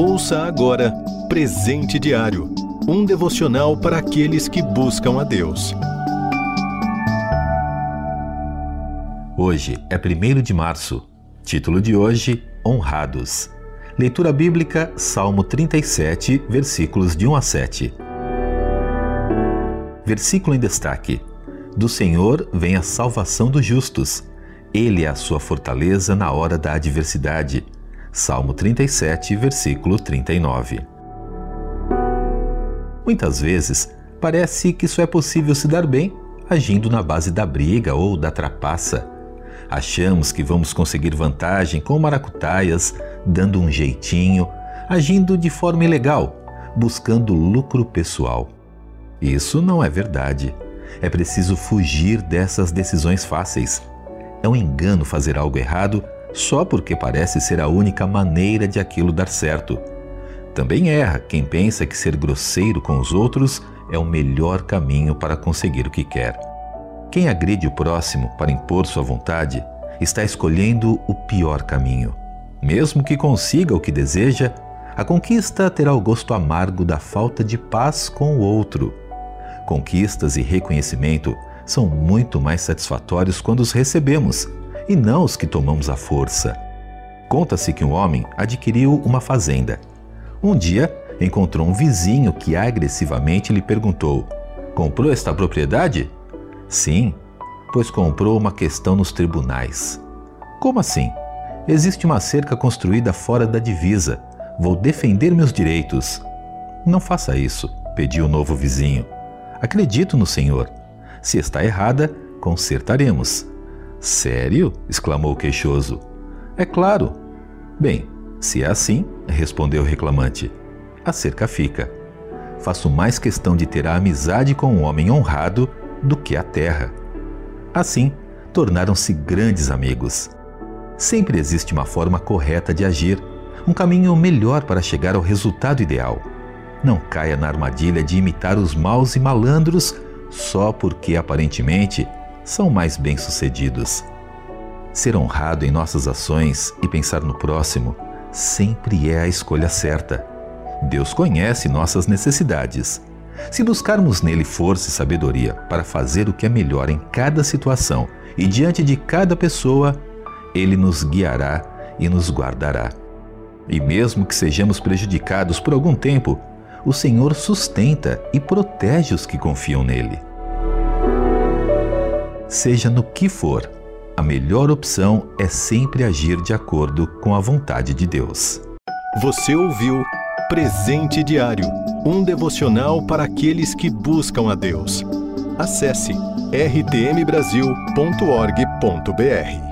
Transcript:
Ouça agora Presente Diário um devocional para aqueles que buscam a Deus. Hoje é 1 de março. Título de hoje: Honrados. Leitura bíblica, Salmo 37, versículos de 1 a 7. Versículo em destaque: Do Senhor vem a salvação dos justos. Ele é a sua fortaleza na hora da adversidade. Salmo 37, versículo 39. Muitas vezes, parece que só é possível se dar bem agindo na base da briga ou da trapaça. Achamos que vamos conseguir vantagem com maracutaias, dando um jeitinho, agindo de forma ilegal, buscando lucro pessoal. Isso não é verdade. É preciso fugir dessas decisões fáceis. É um engano fazer algo errado só porque parece ser a única maneira de aquilo dar certo. Também erra quem pensa que ser grosseiro com os outros é o melhor caminho para conseguir o que quer. Quem agride o próximo para impor sua vontade está escolhendo o pior caminho. Mesmo que consiga o que deseja, a conquista terá o gosto amargo da falta de paz com o outro. Conquistas e reconhecimento são muito mais satisfatórios quando os recebemos e não os que tomamos à força. Conta-se que um homem adquiriu uma fazenda. Um dia, encontrou um vizinho que agressivamente lhe perguntou: Comprou esta propriedade? Sim, pois comprou uma questão nos tribunais. Como assim? Existe uma cerca construída fora da divisa. Vou defender meus direitos. Não faça isso, pediu o novo vizinho. Acredito no Senhor. Se está errada, consertaremos. Sério? exclamou o queixoso. É claro. Bem, se é assim, respondeu o reclamante, a cerca fica. Faço mais questão de ter a amizade com um homem honrado do que a terra. Assim, tornaram-se grandes amigos. Sempre existe uma forma correta de agir, um caminho melhor para chegar ao resultado ideal. Não caia na armadilha de imitar os maus e malandros só porque aparentemente são mais bem-sucedidos. Ser honrado em nossas ações e pensar no próximo sempre é a escolha certa. Deus conhece nossas necessidades. Se buscarmos nele força e sabedoria para fazer o que é melhor em cada situação e diante de cada pessoa, ele nos guiará e nos guardará. E mesmo que sejamos prejudicados por algum tempo, o Senhor sustenta e protege os que confiam nele. Seja no que for, a melhor opção é sempre agir de acordo com a vontade de Deus. Você ouviu Presente Diário um devocional para aqueles que buscam a Deus. Acesse rtmbrasil.org.br.